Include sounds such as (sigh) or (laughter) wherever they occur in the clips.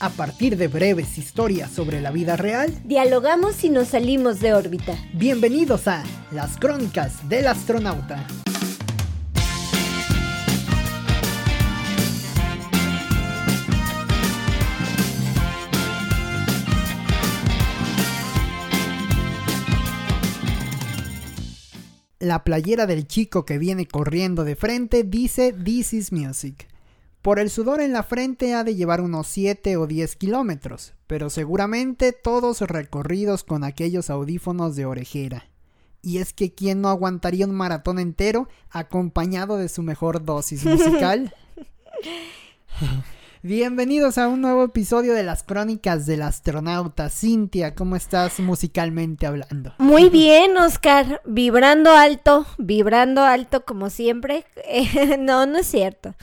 A partir de breves historias sobre la vida real, dialogamos y nos salimos de órbita. Bienvenidos a Las Crónicas del Astronauta. La playera del chico que viene corriendo de frente dice This is Music. Por el sudor en la frente ha de llevar unos 7 o 10 kilómetros, pero seguramente todos recorridos con aquellos audífonos de orejera. Y es que ¿quién no aguantaría un maratón entero acompañado de su mejor dosis (laughs) musical? Bienvenidos a un nuevo episodio de las crónicas del astronauta. Cintia, ¿cómo estás musicalmente hablando? Muy (laughs) bien, Oscar. Vibrando alto, vibrando alto como siempre. (laughs) no, no es cierto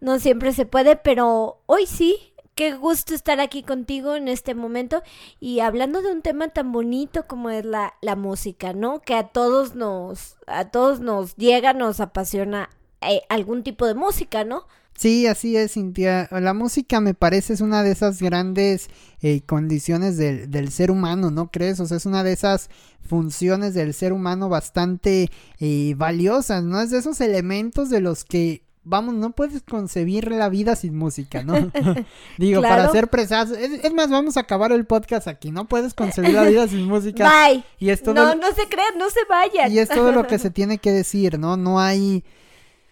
no siempre se puede, pero hoy sí. Qué gusto estar aquí contigo en este momento y hablando de un tema tan bonito como es la, la música, ¿no? Que a todos nos, a todos nos llega, nos apasiona eh, algún tipo de música, ¿no? Sí, así es, Cintia. La música me parece es una de esas grandes eh, condiciones del, del, ser humano, ¿no crees? O sea, es una de esas funciones del ser humano bastante eh, valiosas, ¿no? Es de esos elementos de los que vamos, no puedes concebir la vida sin música, ¿no? (laughs) (laughs) Digo, para ser presas, es, más, vamos a acabar el podcast aquí, no puedes concebir la vida sin música. Bye. Y es todo no, no se crean, no se vayan. Y es todo lo que se (laughs) tiene que decir, ¿no? No hay...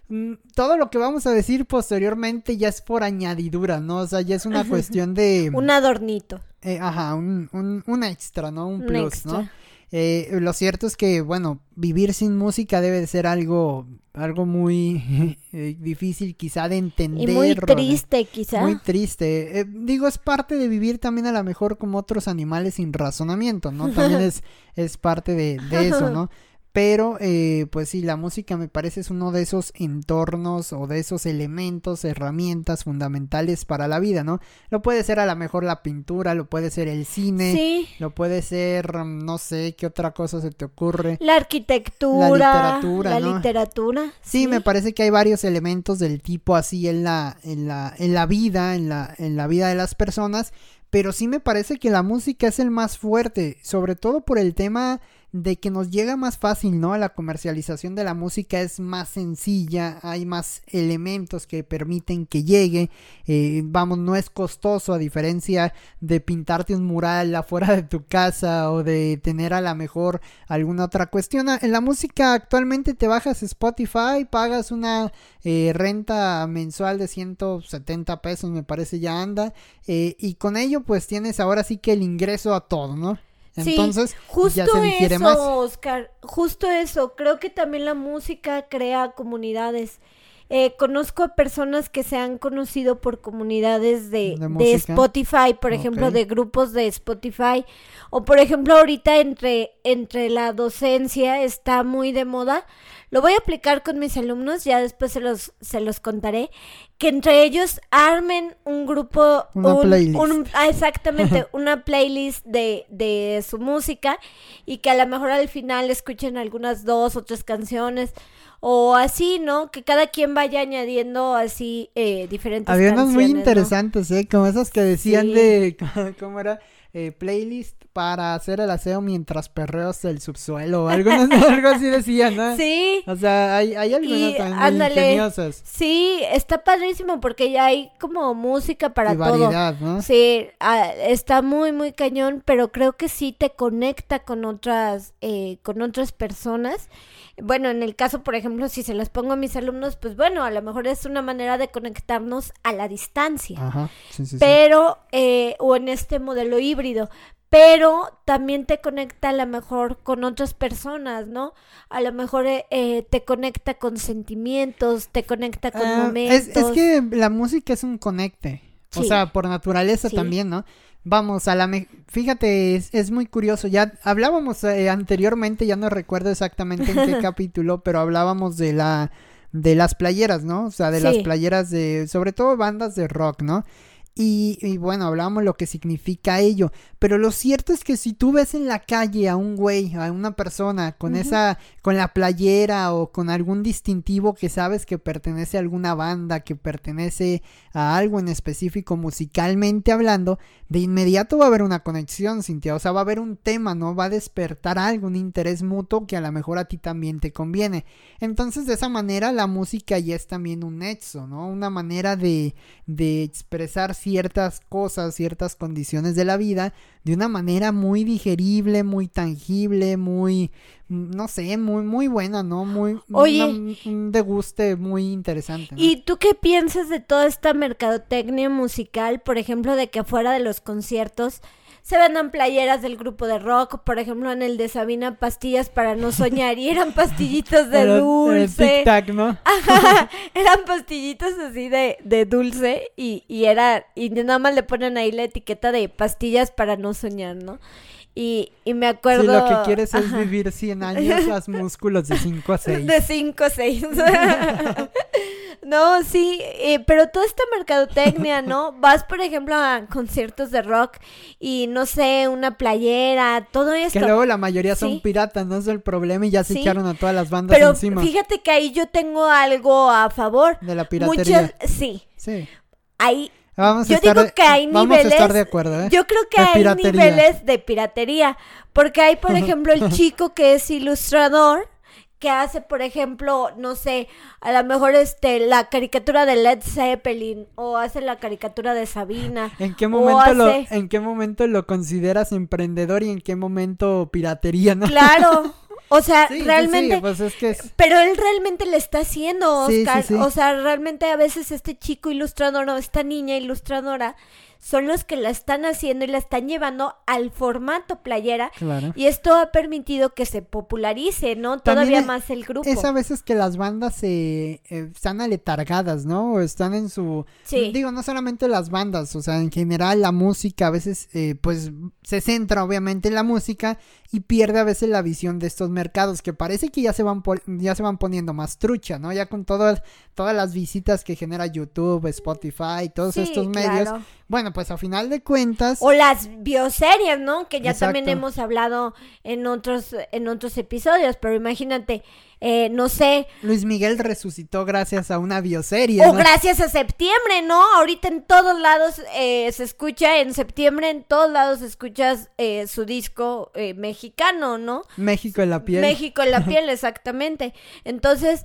Mm, todo lo que vamos a decir posteriormente ya es por añadidura, ¿no? O sea, ya es una cuestión de... un adornito. Eh, ajá, un, un, un, extra, ¿no? Un plus, ¿no? Eh, lo cierto es que, bueno, vivir sin música debe de ser algo, algo muy (laughs) eh, difícil quizá de entender. Y muy triste quizá. Muy triste. Eh, digo, es parte de vivir también a lo mejor como otros animales sin razonamiento, ¿no? También (laughs) es, es parte de, de eso, ¿no? (laughs) Pero, eh, pues sí, la música me parece es uno de esos entornos o de esos elementos, herramientas fundamentales para la vida, ¿no? Lo puede ser a lo mejor la pintura, lo puede ser el cine, sí. lo puede ser, mm, no sé, qué otra cosa se te ocurre. La arquitectura, la literatura. La literatura. Sí, me parece que hay varios elementos del tipo así en la, en la, en la vida, en la, en la vida de las personas, pero sí me parece que la música es el más fuerte, sobre todo por el tema de que nos llega más fácil, ¿no? La comercialización de la música es más sencilla, hay más elementos que permiten que llegue, eh, vamos, no es costoso a diferencia de pintarte un mural afuera de tu casa o de tener a la mejor alguna otra cuestión. En la música actualmente te bajas Spotify, pagas una eh, renta mensual de 170 pesos, me parece ya anda, eh, y con ello pues tienes ahora sí que el ingreso a todo, ¿no? Entonces, justo ya se difiere eso, más. Oscar, justo eso. Creo que también la música crea comunidades. Eh, conozco a personas que se han conocido por comunidades de, de, Spotify, por ejemplo, de grupos de Spotify. O por ejemplo, ahorita entre, entre la docencia está muy de moda lo voy a aplicar con mis alumnos, ya después se los, se los contaré. Que entre ellos armen un grupo. Una playlist. ah, exactamente, (laughs) una playlist de, de su música. Y que a lo mejor al final escuchen algunas dos o tres canciones o así, ¿no? Que cada quien vaya añadiendo así eh, diferentes Había unas muy interesantes, ¿eh? Como esas que decían de, (laughs) ¿cómo era? Eh, playlist para hacer el aseo mientras perreos el subsuelo. (laughs) Algo, algo así decían, ¿no? Sí. O sea, hay, hay algunas muy ingeniosas. Sí, está padrísimo porque ya hay como música para y variedad, ¿no? Sí, ah, está muy, muy cañón, pero creo que sí te conecta con otras, eh, con otras personas. Bueno, en el caso, por ejemplo, si se las pongo a mis alumnos, pues bueno, a lo mejor es una manera de conectarnos a la distancia. Ajá, sí, sí, pero, eh, o en este modelo híbrido pero también te conecta a lo mejor con otras personas, ¿no? A lo mejor eh, eh te conecta con sentimientos, te conecta con momentos. Ah, es, es, que la música es un conecte, o sea, por naturaleza también, ¿no? Vamos, a la... Fíjate, es, es, muy curioso, ya hablábamos eh, anteriormente, ya no recuerdo exactamente en qué (laughs) capítulo, pero hablábamos de la... de las playeras, ¿no? O sea, de las playeras de... sobre todo bandas de rock, ¿no? Y, bueno, hablábamos lo que significa ello. Pero lo cierto es que si tú ves en la calle a un güey, a una persona con esa, con la playera o con algún distintivo que sabes que pertenece a alguna banda, que pertenece a algo en específico musicalmente hablando, de inmediato va a haber una conexión, Cintia. O sea, va a haber un tema, ¿no? Va a despertar algo, un interés mutuo que a lo mejor a ti también te conviene. Entonces, de esa manera, la música ya es también un nexo, ¿no? Una manera de, de expresar ciertas cosas, ciertas condiciones de la vida de una manera muy digerible, muy tangible, muy, no sé, muy, muy buena, ¿no? Muy, Oye, un deguste muy interesante. ¿Y tú qué piensas de toda esta mercadotecnia musical, por ejemplo, de que fuera de los conciertos se vendan playeras del grupo de rock, por ejemplo, en el de Sabina pastillas para no soñar y eran pastillitos de dulce. ¿no? eran pastillitos así de, de dulce y, y era y nada más le ponen ahí la etiqueta de pastillas para no soñar, ¿no? Y, y me acuerdo... Si lo que quieres es vivir 100 (laughs) años, haz músculos de 5 a 6. De 5 a 6. (laughs) no, sí, eh, pero toda esta mercadotecnia, ¿no? (laughs) Vas, por ejemplo, a conciertos de rock y, no sé, una playera, todo esto. Que luego la mayoría son piratas, no es el problema y ya se echaron a todas las bandas pero encima. fíjate que ahí yo tengo algo a favor. De la piratería. sí. Sí. Ahí yo digo que hay niveles. ¿eh? Yo creo que hay niveles de piratería. Porque hay, por ejemplo, el chico que es ilustrador, que hace, por ejemplo, no sé, a lo mejor este, la caricatura de Led Zeppelin, o hace la caricatura de Sabina. ¿En qué momento, lo, ¿en qué momento lo consideras emprendedor y en qué momento piratería, no? Claro. (laughs) O sea, realmente. Pues es que Pero él realmente le está haciendo, Oscar. o sea, realmente a veces este chico ilustrador o esta niña ilustradora son los que la están haciendo y la están llevando al formato playera. Y esto ha permitido que se popularice, ¿no? Todavía más el grupo. Es a veces que las bandas se eh, están aletargadas, ¿no? O están en su... Sí. Digo, no solamente las bandas, o sea, en general la música a veces, eh, pues, se centra obviamente en la música y pierde a veces la visión de estos mercados que parece que ya se van, ya se van poniendo más trucha, ¿no? Ya con todas, todas las visitas que genera YouTube, Spotify, todos estos medios. Bueno, pues a final de cuentas. O las bioseries, ¿no? Que ya también hemos hablado en otros, en otros episodios. Pero imagínate, eh, no sé. Luis Miguel resucitó gracias a una bioserie. O gracias a septiembre, ¿no? Ahorita en todos lados eh, se escucha, en septiembre en todos lados escuchas eh, su disco eh, mexicano, ¿no? México en la piel. México en la (laughs) piel, exactamente. Entonces,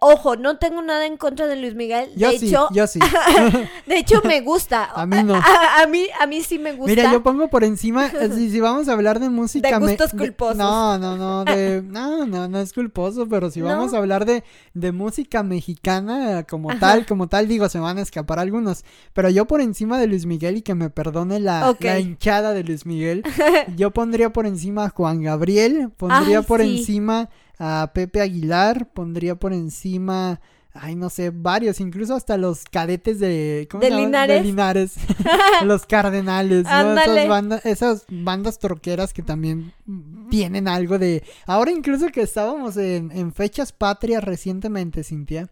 ojo, no tengo nada en contra de Luis Miguel. Yo de sí, hecho, yo sí. (laughs) de hecho, me gusta. (laughs) a mí no. A, mí, a mí sí me gusta. Mira, yo pongo por encima, si, si vamos a hablar de música. De gustos culposos. no, no, no, de, no, no, no es culposo pero si vamos a hablar de, de música mexicana como tal, como tal, digo, se van a escapar algunos. Pero yo por encima de Luis Miguel y que me perdone la, hinchada de Luis Miguel, (laughs) yo pondría por encima a Juan Gabriel, pondría por encima a Pepe Aguilar, pondría por encima ay, no sé, varios, incluso hasta los cadetes de, ¿cómo ¿De Linares? De Linares, (laughs) (laughs) los cardenales, ¿no? Esas bandas, esas bandas troqueras que también tienen algo de, ahora incluso que estábamos en, en fechas patrias recientemente, Cintia,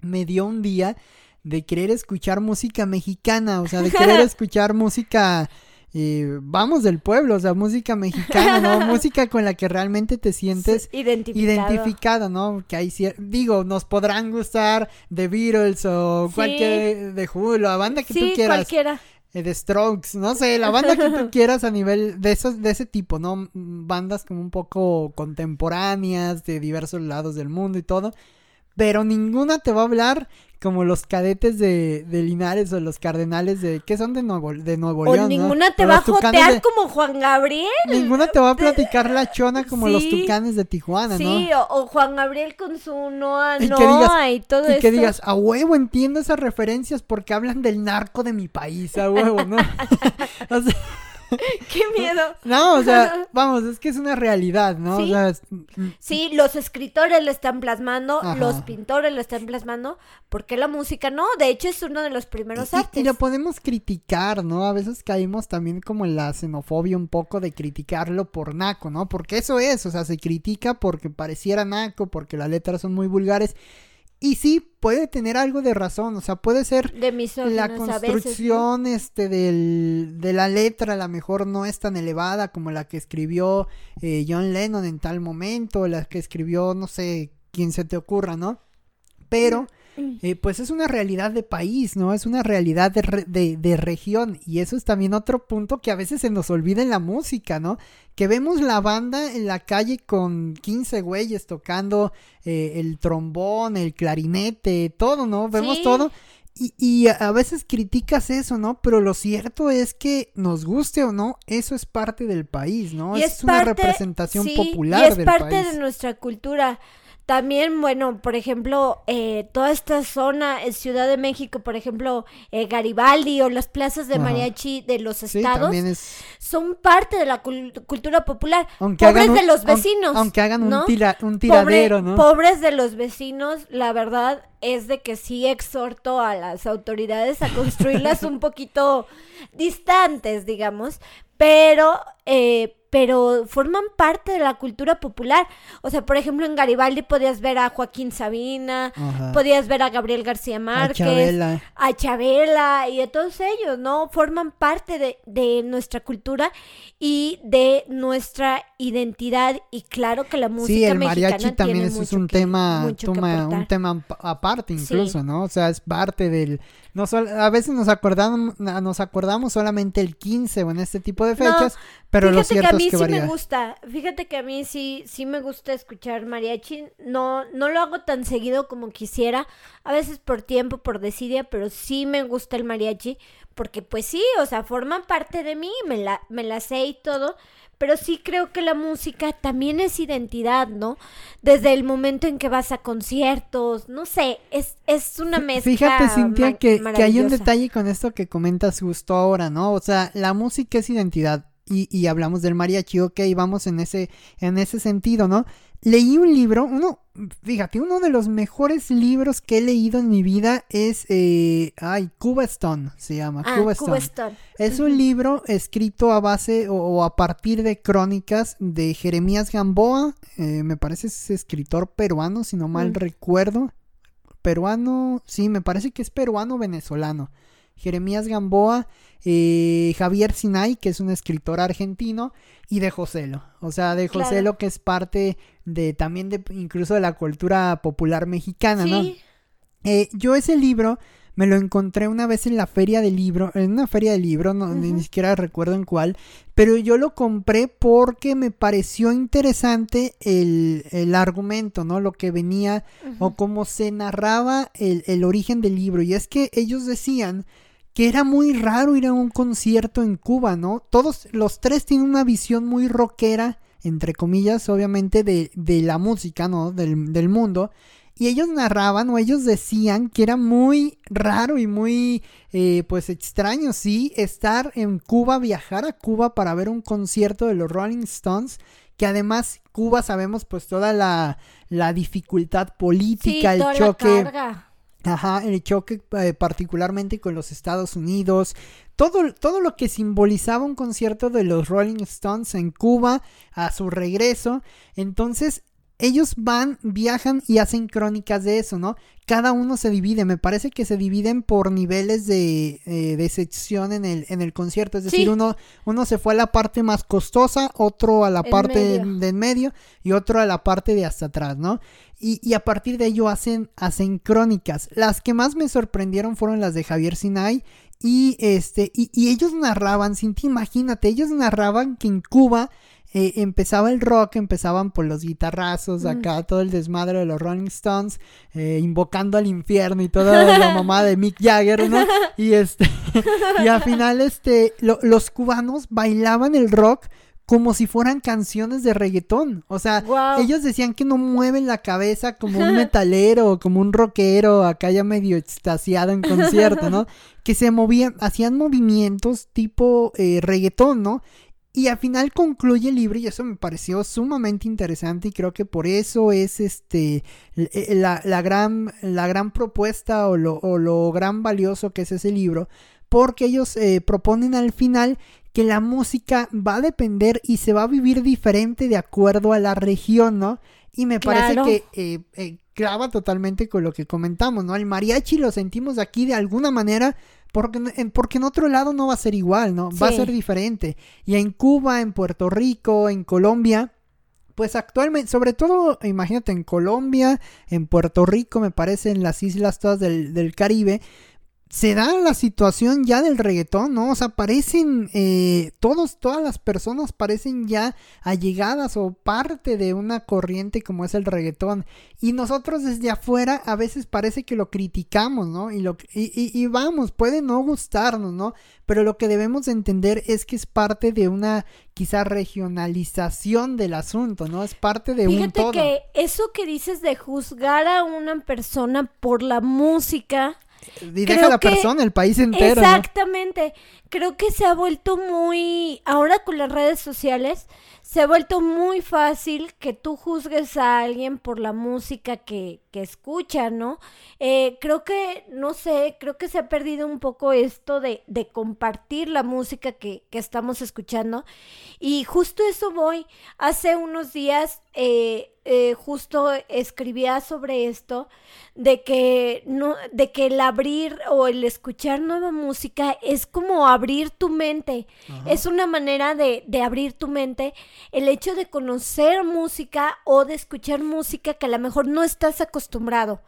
me dio un día de querer escuchar música mexicana, o sea, de querer (laughs) escuchar música y vamos del pueblo, o sea, música mexicana, ¿no? (laughs) música con la que realmente te sientes identificado, ¿no? Que hay digo, nos podrán gustar The Beatles o cualquier de Julio, la banda que tú quieras. cualquiera. Eh, The Strokes, no sé, la banda que tú (laughs) quieras a nivel de esos de ese tipo, ¿no? Bandas como un poco contemporáneas de diversos lados del mundo y todo, pero ninguna te va a hablar como los cadetes de, de, Linares o los cardenales de ¿qué son de Nuevo de Nuevo León? O ninguna te va a jotear como Juan Gabriel. Ninguna te va a platicar la chona como los tucanes de Tijuana, ¿no? Sí, o, Juan Gabriel con su Noa Noa y todo eso. Y que digas, a huevo entiendo esas referencias porque hablan del narco de mi país, a huevo, ¿no? (laughs) (laughs) o sea, (laughs) ¡Qué miedo! No, o sea, (laughs) vamos, es que es una realidad, ¿no? Sí, o sea, sí los escritores lo están plasmando, los pintores lo están plasmando, ¿por qué la música no? De hecho, es uno de los primeros artes. Y lo podemos criticar, ¿no? A veces caímos también como en la xenofobia un poco de criticarlo por naco, ¿no? Porque eso es, o sea, se critica porque pareciera naco, porque las letras son muy vulgares. Y sí, puede tener algo de razón, o sea, puede ser la construcción este del, de la letra, a lo mejor no es tan elevada como la que escribió eh, John Lennon en tal momento, la que escribió, no sé, quién se te ocurra, ¿no? Pero eh, pues es una realidad de país, ¿no? Es una realidad de, de, región. Y eso es también otro punto que a veces se nos olvida en la música, ¿no? Que vemos la banda en la calle con 15 güeyes tocando eh, el trombón, el clarinete, todo, ¿no? Vemos todo. Y, y, a veces criticas eso, ¿no? Pero lo cierto es que nos guste o no, eso es parte del país, ¿no? es, una representación popular. Y es parte de nuestra cultura. También, bueno, por ejemplo, eh, toda esta zona, en Ciudad de México, por ejemplo, eh, Garibaldi o las plazas de mariachi de los estados, son parte de la cultura popular. pobres de los vecinos. Aunque, hagan un, un tiradero, ¿no? Pobres de los vecinos, la verdad es de que sí exhorto a las autoridades a construirlas (laughs) un poquito distantes, digamos, pero... Eh, pero forman parte de la cultura popular. O sea, por ejemplo, en Garibaldi podías ver a Joaquín Sabina, podías ver a Gabriel García Márquez, a Chabela. y a todos ellos, ¿no? Forman parte de, de, nuestra cultura y de nuestra identidad. Y claro que la música sí, el mariachi también es, un tema, un tema aparte incluso, ¿no? O sea, es parte del no a veces nos acordamos, nos acordamos solamente el 15 o en este tipo de fechas, pero lo cierto que a mí sí me gusta. Fíjate que a mí sí, sí me gusta escuchar mariachi. No, no lo hago tan seguido como quisiera. A veces por tiempo, por desidia, pero sí me gusta el mariachi. Porque pues sí, o sea, forman parte de mí, me la, me la sé y todo pero sí creo que la música también es identidad, ¿no? Desde el momento en que vas a conciertos, no sé, es, es una mezcla. Fíjate, Cintia, que, que, hay un detalle con esto que comentas justo ahora, ¿no? O sea, la música es identidad. Y, y hablamos del mariachi, ok, vamos en ese, en ese sentido, ¿no? leí un libro, uno, fíjate, uno de los mejores libros que he leído en mi vida es, eh, ay, Cuba Stone, se llama, ah, Cuba, Stone. Es un libro escrito a base o, a partir de crónicas de Jeremías Gamboa, eh, me parece es escritor peruano, si no mal mm. recuerdo, peruano, sí, me parece que es peruano-venezolano. Jeremías Gamboa, eh, Javier Sinay, que es un escritor argentino, y de Joselo. O sea, de Joselo que es parte de también de incluso de la cultura popular mexicana, ¿no? Eh, yo ese libro me lo encontré una vez en la feria del libro, en una feria de libro, no, ni siquiera recuerdo en cuál, pero yo lo compré porque me pareció interesante el, el argumento, ¿no? Lo que venía o cómo se narraba el, el origen del libro. Y es que ellos decían que era muy raro ir a un concierto en Cuba, ¿no? Todos los tres tienen una visión muy rockera, entre comillas, obviamente, de, de la música, ¿no? Del, del, mundo. Y ellos narraban o ellos decían que era muy raro y muy, eh, pues, extraño, sí, estar en Cuba, viajar a Cuba para ver un concierto de los Rolling Stones que además Cuba sabemos pues toda la, la dificultad política, el choque. Ajá, el choque eh, particularmente con los Estados Unidos, todo, todo lo que simbolizaba un concierto de los Rolling Stones en Cuba a su regreso. Entonces, ellos van, viajan y hacen crónicas de eso, ¿no? Cada uno se divide, me parece que se dividen por niveles de, eh, sección en el, en el concierto, es decir, uno, uno se fue a la parte más costosa, otro a la parte de, en medio y otro a la parte de hasta atrás, ¿no? Y, y, a partir de ello hacen, hacen crónicas. Las que más me sorprendieron fueron las de Javier Sinai y este, y, y ellos narraban, sin ti imagínate, ellos narraban que en Cuba eh, empezaba el rock, empezaban por los guitarrazos, acá todo el desmadre de los Rolling Stones, eh, invocando al infierno y toda la mamá de Mick Jagger, ¿no? Y este, (laughs) y al final, este, los cubanos bailaban el rock como si fueran canciones de reggaetón. O sea, ellos decían que no mueven la cabeza como un (laughs) metalero como un rockero, acá ya medio extasiado en concierto, ¿no? (laughs) Que se movían, hacían movimientos tipo eh, reggaetón, ¿no? Y al final concluye el libro y eso me pareció sumamente interesante y creo que por eso es este eh, la, la gran, la gran propuesta o lo, o lo, gran valioso que es ese libro porque ellos eh, proponen al final que la música va a depender y se va a vivir diferente de acuerdo a la región, ¿no? Y me parece que eh, eh, clava totalmente con lo que comentamos, ¿no? El mariachi lo sentimos aquí de alguna manera porque, porque en otro lado no va a ser igual, ¿no? Va a ser diferente. Y en Cuba, en Puerto Rico, en Colombia, pues actualmente, sobre todo, imagínate, en Colombia, en Puerto Rico, me parece, en las islas todas del, del Caribe, se da la situación ya del reggaetón, ¿no? O sea, parecen, eh, todos, todas las personas parecen ya allegadas o parte de una corriente como es el reggaetón. Y nosotros desde afuera a veces parece que lo criticamos, ¿no? Y, lo, y, y, vamos, puede no gustarnos, ¿no? Pero lo que debemos entender es que es parte de una quizá regionalización del asunto, ¿no? Es parte de un todo. que eso que dices de juzgar a una persona por la música y deja la persona, el país entero. Exactamente. Creo que se ha vuelto muy, ahora con las redes sociales, se ha vuelto muy fácil que tú juzgues a alguien por la música que, que escucha, ¿no? Eh, creo que, no sé, creo que se ha perdido un poco esto de, de compartir la música que, que, estamos escuchando. Y justo eso voy. Hace unos días, eh, eh, justo escribía sobre esto, de que, no, de que el abrir o el escuchar nueva música es como abrir tu mente. Es una manera de, de abrir tu mente el hecho de conocer música o de escuchar música que a lo mejor no estás acostumbrado.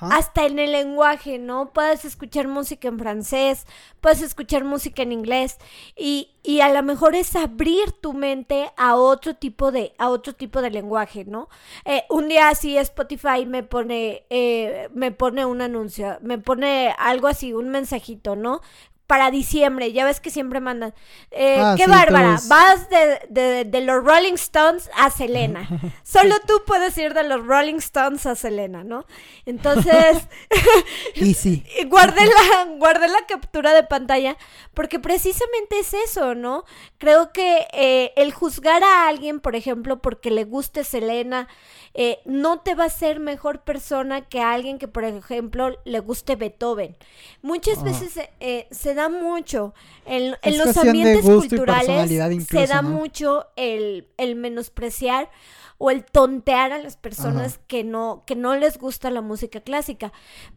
Hasta en el lenguaje, ¿no? Puedes escuchar música en francés, puedes escuchar música en inglés y, y, a lo mejor es abrir tu mente a otro tipo de, a otro tipo de lenguaje, ¿no? Eh, un día así Spotify me pone, eh, me pone un anuncio, me pone algo así, un mensajito, ¿no? Para diciembre. Ya ves que siempre mandan. Eh, ah, qué bárbara. Vas de, de, los Rolling Stones a Selena. (laughs) Solo tú puedes ir de los Rolling Stones a Selena, ¿no? Entonces. (laughs) y sí. (laughs) guardé la, guardé la captura de pantalla porque precisamente es eso, ¿no? Creo que eh, el juzgar a alguien, por ejemplo, porque le guste Selena, eh, no te va a ser mejor persona que alguien que, por ejemplo, le guste Beethoven. Muchas ah. veces eh, se da mucho en, los ambientes culturales, se da mucho el, el menospreciar o el tontear a las personas que no, que no les gusta la música clásica.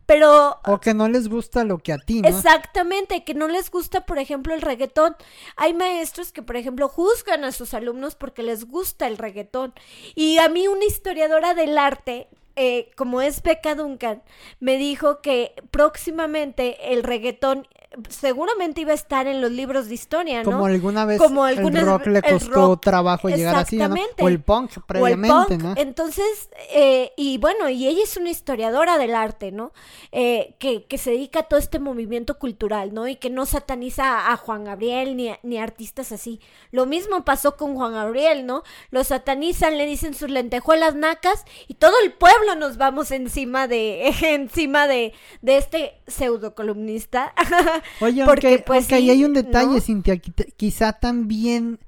Pero. O que no les gusta lo que a ti, ¿no? Exactamente, que no les gusta, por ejemplo, el reggaetón. Hay maestros que, por ejemplo, juzgan a sus alumnos porque les gusta el reggaetón. Y a mí, una historiadora del arte, eh, como es Becca Duncan, me dijo que próximamente el reggaetón seguramente iba a estar en los libros de historia, ¿no? Como alguna vez Como el rock le costó trabajo llegar así, ¿no? O el punk previamente, ¿no? Entonces, eh, y bueno, y ella es una historiadora del arte, ¿no? Eh, que, que, se dedica a todo este movimiento cultural, ¿no? Y que no sataniza a Juan Gabriel ni, ni artistas así. Lo mismo pasó con Juan Gabriel, ¿no? Lo satanizan, le dicen sus lentejuelas nacas y todo el pueblo nos vamos encima de, (laughs) encima de, de este pseudo columnista. (laughs) Oye, porque, pues, ahí hay un detalle, Cintia, quizá también...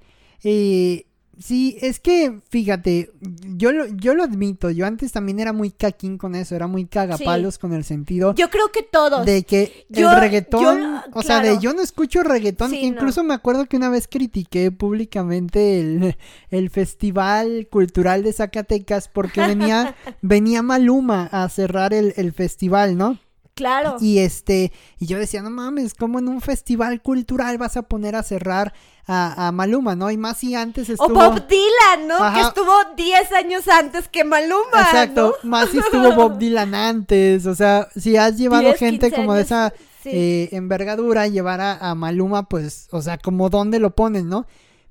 Eh, sí, es que, fíjate, yo lo, yo lo admito, yo antes también era muy caquín con eso, era muy cagapalos con el sentido. Yo creo que todos. De que el reggaetón, o sea, de yo no escucho reggaetón, incluso me acuerdo que una vez critiqué públicamente el, el Festival Cultural de Zacatecas porque venía, (laughs) venía Maluma a cerrar el, el festival, ¿no? Claro. Y este, y yo decía, no mames, como en un festival cultural vas a poner a cerrar a, Maluma, ¿no? Y más si antes estuvo. O Bob Dylan, ¿no? Que estuvo 10 años antes que Maluma. Exacto, más si estuvo Bob (laughs) Dylan antes. O sea, si has llevado gente como de esa eh, envergadura, llevar a, a Maluma, pues, o sea, como dónde lo ponen, ¿no?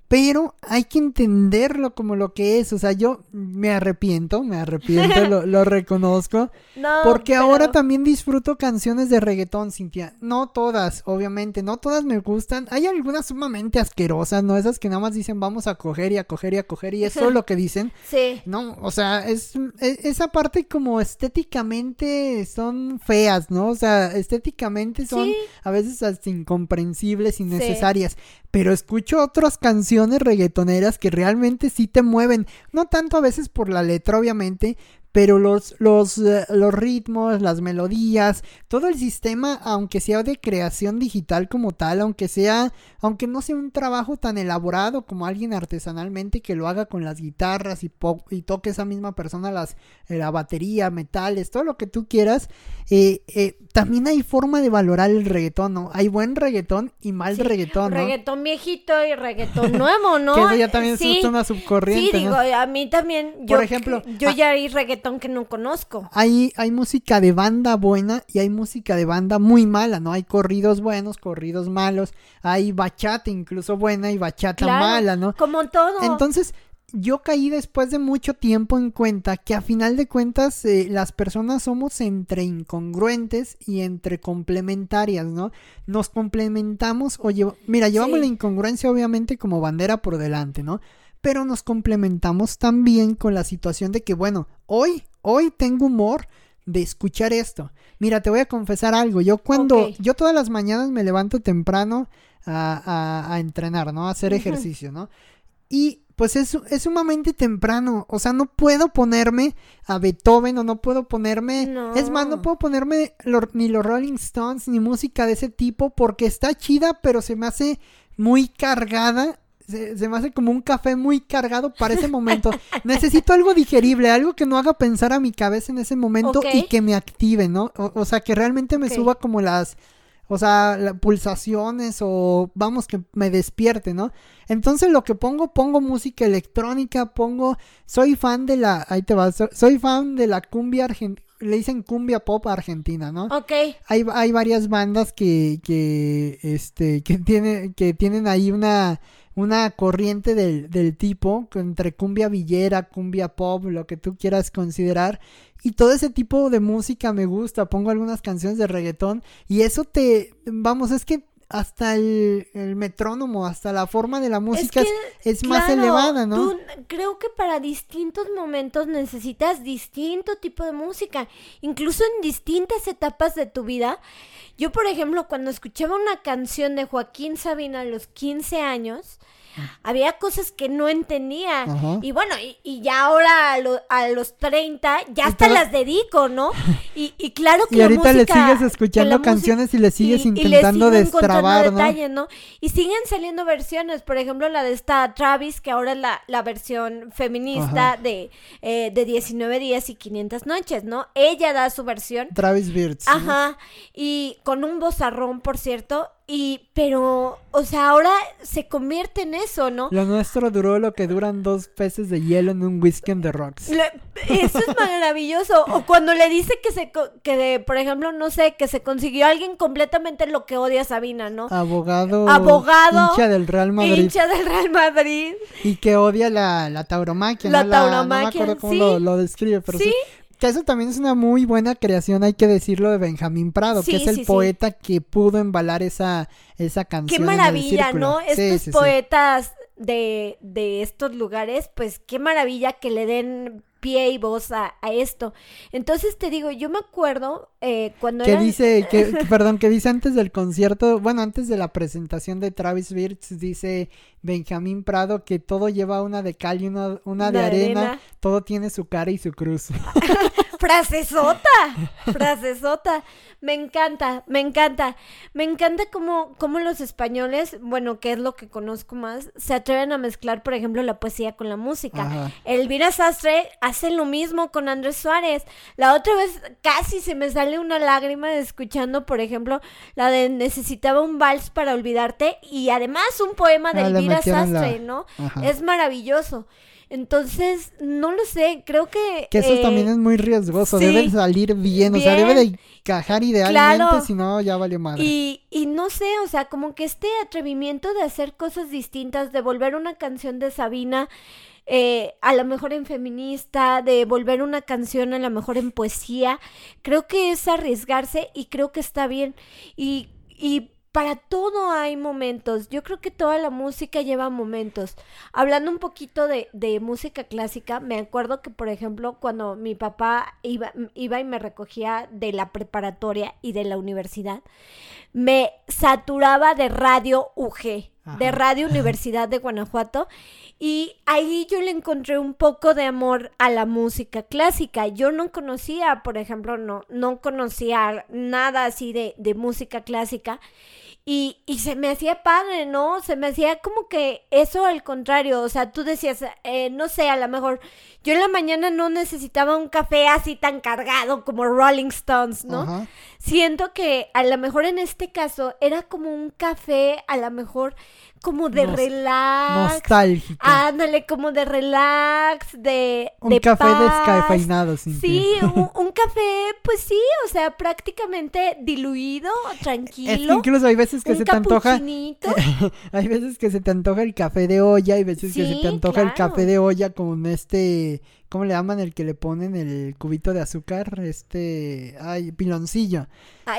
Pero hay que entenderlo como lo que es. O sea, yo me arrepiento, me arrepiento, lo, lo, (laughs) reconozco. No, porque ahora también disfruto canciones de reggaetón, Cintia. No todas, obviamente, no todas me gustan. Hay algunas sumamente asquerosas, ¿no? Esas que nada más dicen vamos a coger y a coger y a coger y eso es lo que dicen. Sí. No, o sea, es, e, esa parte como estéticamente son feas, ¿no? O sea, estéticamente son a veces hasta incomprensibles, innecesarias. Pero escucho otras canciones reggaetoneras que realmente sí te mueven. No tanto a veces por la letra, obviamente, pero los, los, eh, los ritmos, las melodías, todo el sistema, aunque sea de creación digital como tal, aunque sea, aunque no sea un trabajo tan elaborado como alguien artesanalmente que lo haga con las guitarras y, y toque esa misma persona las, eh, la batería, metales, todo lo que tú quieras, eh, también hay forma de valorar el reggaetón, ¿no? Hay buen reggaetón y mal reggaetón, ¿no? Reggaetón viejito y reggaetón nuevo, ¿no? (laughs) que eso ya también es una subcorriente, Sí, digo, a mí también, yo, Por ejemplo, yo ya hay reggaetón que no conozco. Hay, hay música de banda buena y hay música de banda muy mala, ¿no? Hay corridos buenos, corridos malos, hay bachata incluso buena y bachata mala, ¿no? Como todo. Entonces, yo caí después de mucho tiempo en cuenta que a final de cuentas eh, las personas somos entre incongruentes y entre complementarias, ¿no? Nos complementamos o mira, llevamos la incongruencia obviamente como bandera por delante, ¿no? Pero nos complementamos también con la situación de que, bueno, hoy, hoy tengo humor de escuchar esto. Mira, te voy a confesar algo. Yo cuando, yo todas las mañanas me levanto temprano a, a, entrenar, ¿no? A hacer ejercicio, ¿no? Y pues es, es, sumamente temprano. O sea, no puedo ponerme a Beethoven o no puedo ponerme... Es más, no puedo ponerme ni los Rolling Stones ni música de ese tipo porque está chida, pero se me hace muy cargada se, me hace como un café muy cargado para ese momento. Necesito algo digerible, algo que no haga pensar a mi cabeza en ese momento y que me active, ¿no? O, sea, que realmente me suba como las, o sea, las pulsaciones o vamos, que me despierte, ¿no? Entonces lo que pongo, pongo música electrónica, pongo, soy fan de la, ahí te va, soy, fan de la cumbia argentina le dicen cumbia pop argentina, ¿no? Ok. Hay, hay varias bandas que, que, este, que, tiene, que tienen ahí una, una corriente del, del tipo, entre cumbia villera, cumbia pop, lo que tú quieras considerar. Y todo ese tipo de música me gusta, pongo algunas canciones de reggaetón y eso te, vamos, es que hasta el, metrónomo, hasta la forma de la música es, más elevada, ¿no? creo que para distintos momentos necesitas distinto tipo de música, incluso en distintas etapas de tu vida. Yo, por ejemplo, cuando escuchaba una canción de Joaquín Sabina a los 15 años, había cosas que no entendía. Y bueno, y, ya ahora a, los 30 ya hasta las dedico, ¿no? (laughs) Y, claro que y ahorita le sigues escuchando canciones y le sigues intentando destrabar, ¿no? Y siguen saliendo versiones, por ejemplo, la de esta Travis, que ahora es la, la versión feminista de, eh, de 19 días y 500 noches, ¿no? Ella da su versión. Travis Birds. Ajá. Y con un bozarrón, por cierto, y, pero, o sea, ahora se convierte en eso, ¿no? Lo nuestro duró lo que duran dos peces de hielo en un whisky en the rocks. eso es maravilloso. O cuando le dice que se, que de, por ejemplo, no sé, que se consiguió alguien completamente lo que odia Sabina, ¿no? Abogado. Abogado. Hincha del Real Madrid. Hincha del Real Madrid. Y que odia la, la tauromaquia. La tauromaquia, no me acuerdo cómo lo, describe, pero sí. Que eso también es una muy buena creación, hay que decirlo, de Benjamín Prado, que es el poeta que pudo embalar esa, esa canción. Qué maravilla, ¿no? Estos poetas de, de estos lugares, pues qué maravilla que le den pie y voz a, esto. Entonces te digo, yo me acuerdo eh, cuando que dice, que, (laughs) perdón, que dice antes del concierto, bueno, antes de la presentación de Travis Birch, dice Benjamín Prado que todo lleva una de cal y una, una de, arena, todo tiene su cara y su cruz. (laughs) frasesota, frasesota. Me encanta, me encanta. Me encanta cómo, cómo los españoles, bueno, que es lo que conozco más, se atreven a mezclar, por ejemplo, la poesía con la música. Elvira Sastre hace lo mismo con Andrés Suárez. La otra vez casi se me sale una lágrima escuchando, por ejemplo, la de Necesitaba un vals para olvidarte y además un poema de ah, Elvira Sastre, ¿no? Es maravilloso. Entonces, no lo sé, creo que... Que eso eh, también es muy riesgoso, debe salir bien, o sea, debe de encajar idealmente, si no, ya vale madre. Y, y no sé, o sea, como que este atrevimiento de hacer cosas distintas, de volver una canción de Sabina... Eh, a lo mejor en feminista, de volver una canción a lo mejor en poesía, creo que es arriesgarse y creo que está bien. Y, y para todo hay momentos. Yo creo que toda la música lleva momentos. Hablando un poquito de, de, música clásica, me acuerdo que, por ejemplo, cuando mi papá iba, iba y me recogía de la preparatoria y de la universidad, me saturaba de radio UG. de Radio Universidad de Guanajuato. Y ahí yo le encontré un poco de amor a la música clásica. Yo no conocía, por ejemplo, no, no conocía nada así de, de música clásica. Y, y, se me hacía padre, ¿no? Se me hacía como que eso al contrario, o sea, tú decías, eh, no sé, a lo mejor yo en la mañana no necesitaba un café así tan cargado como Rolling Stones, ¿no? Siento que a lo mejor en este caso era como un café, a lo mejor como de relax. Nostálgico. Ándale, como de relax, de. Un café descafeinado, Sí, un, café, pues sí, o sea, prácticamente diluido, (laughs) tranquilo. incluso hay veces que se te antoja. (laughs) hay veces que se te antoja el café de olla, hay veces que se te antoja el café de olla con este ¿Cómo le llaman el que le ponen el cubito de azúcar? Este, ay, piloncillo.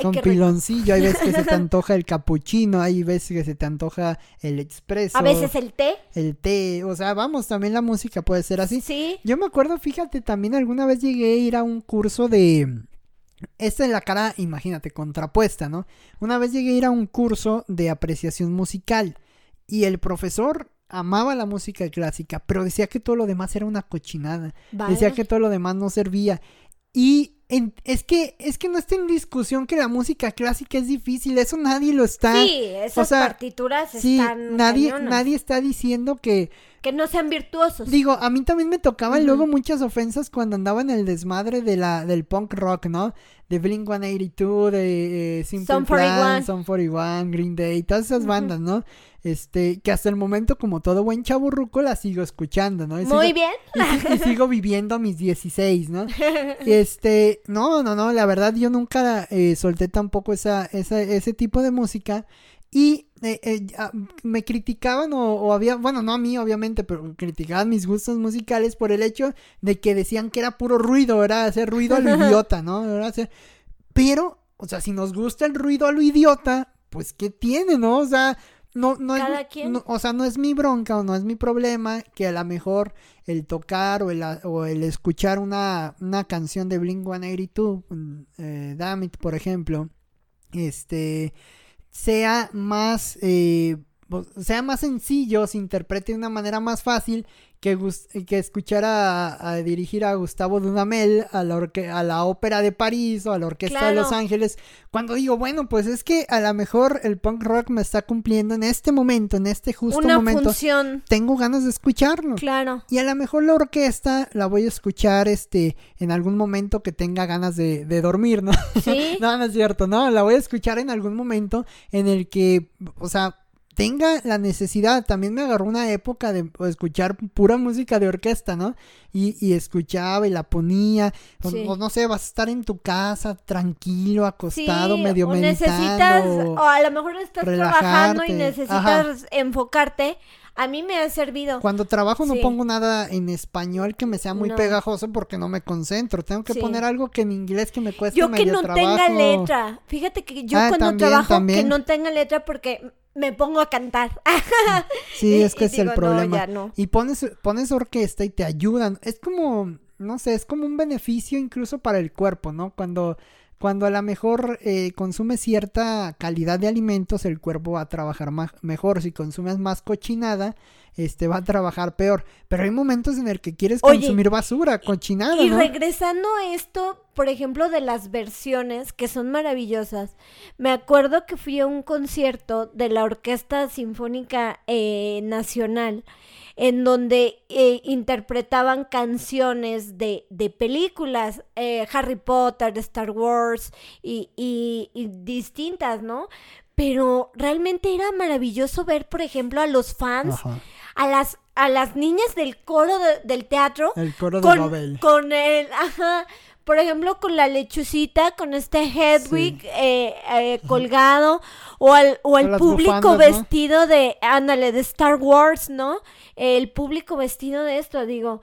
Con piloncillo, hay veces que se te (laughs) antoja el capuchino, hay veces que se te antoja el expreso. A veces el té. El té, o sea, vamos, también la música puede ser así. Sí. Yo me acuerdo, fíjate, también alguna vez llegué a ir a un curso de... Esta es la cara, imagínate, contrapuesta, ¿no? Una vez llegué a ir a un curso de apreciación musical y el profesor amaba la música clásica, pero decía que todo lo demás era una cochinada. Decía que todo lo demás no servía. Y es que es que no está en discusión que la música clásica es difícil, eso nadie lo está. Sí, esas partituras sí, nadie nadie está diciendo que que no sean virtuosos. Digo, a mí también me tocaban luego muchas ofensas cuando andaba en el desmadre de la del punk rock, ¿no? De Blink 182, de eh, Simple Plan, 41, Green Day, todas esas bandas, ¿no? Este, que hasta el momento, como todo buen chaburruco, la sigo escuchando, ¿no? Muy bien. Y, sigo viviendo a mis 16, ¿no? (laughs) Este, no, no, no, la verdad yo nunca eh, solté tampoco esa, esa, ese tipo de música. Y eh, eh, me criticaban o, había, bueno, no a mí obviamente, pero criticaban mis gustos musicales por el hecho de que decían que era puro ruido, era hacer ruido a lo (laughs) idiota, ¿no? Pero, o sea, si nos gusta el ruido a lo idiota, pues ¿qué tiene, no? O sea, no, no es, o sea, no es mi bronca o no es mi problema que a lo mejor el tocar o el, o el escuchar una, una canción de Blink 182, mm, eh, Damn It, por ejemplo, este, sea más, eh, sea más sencillo, se interprete de una manera más fácil que, que escuchar a, dirigir a Gustavo Dudamel a la, a la Ópera de París o a la Orquesta de Los Ángeles, cuando digo, bueno, pues es que a lo mejor el punk rock me está cumpliendo en este momento, en este justo Una momento. Función. Tengo ganas de escucharlo. Claro. Y a lo mejor la orquesta la voy a escuchar este en algún momento que tenga ganas de, de dormir, ¿no? Sí. (laughs) no, no es cierto, no, la voy a escuchar en algún momento en el que, o sea, tenga la necesidad. También me agarró una época de escuchar pura música de orquesta, ¿no? Y, escuchaba y la ponía. O, no sé, vas a estar en tu casa tranquilo, acostado, medio o Necesitas, o a lo mejor estás trabajando y necesitas enfocarte. A mí me ha servido. Cuando trabajo no pongo nada en español que me sea muy pegajoso porque no me concentro. Tengo que poner algo que en inglés que me cueste Yo que no tenga letra. Fíjate que yo ah, cuando trabajo que no tenga letra porque me pongo a cantar. (laughs) sí, es que es el problema. Y pones, pones orquesta y te ayudan. Es como, no sé, es como un beneficio incluso para el cuerpo, ¿no? Cuando, cuando a lo mejor eh, consumes cierta calidad de alimentos, el cuerpo va a trabajar más, mejor. Si consumes más cochinada, este va a trabajar peor. Pero hay momentos en el que quieres consumir basura, cochinada. Y regresando a esto, por ejemplo, de las versiones que son maravillosas. Me acuerdo que fui a un concierto de la Orquesta Sinfónica eh, Nacional en donde eh, interpretaban canciones de, de películas, eh, Harry Potter, Star Wars y, y, y distintas, ¿no? Pero realmente era maravilloso ver, por ejemplo, a los fans a las a las niñas del coro del teatro. El coro con, de Babel. Con el, ajá, por ejemplo, con la lechucita, con este Hedwig eh, eh, colgado, o al, o el público vestido de, ándale, de Star Wars, ¿no? El público vestido de esto, digo,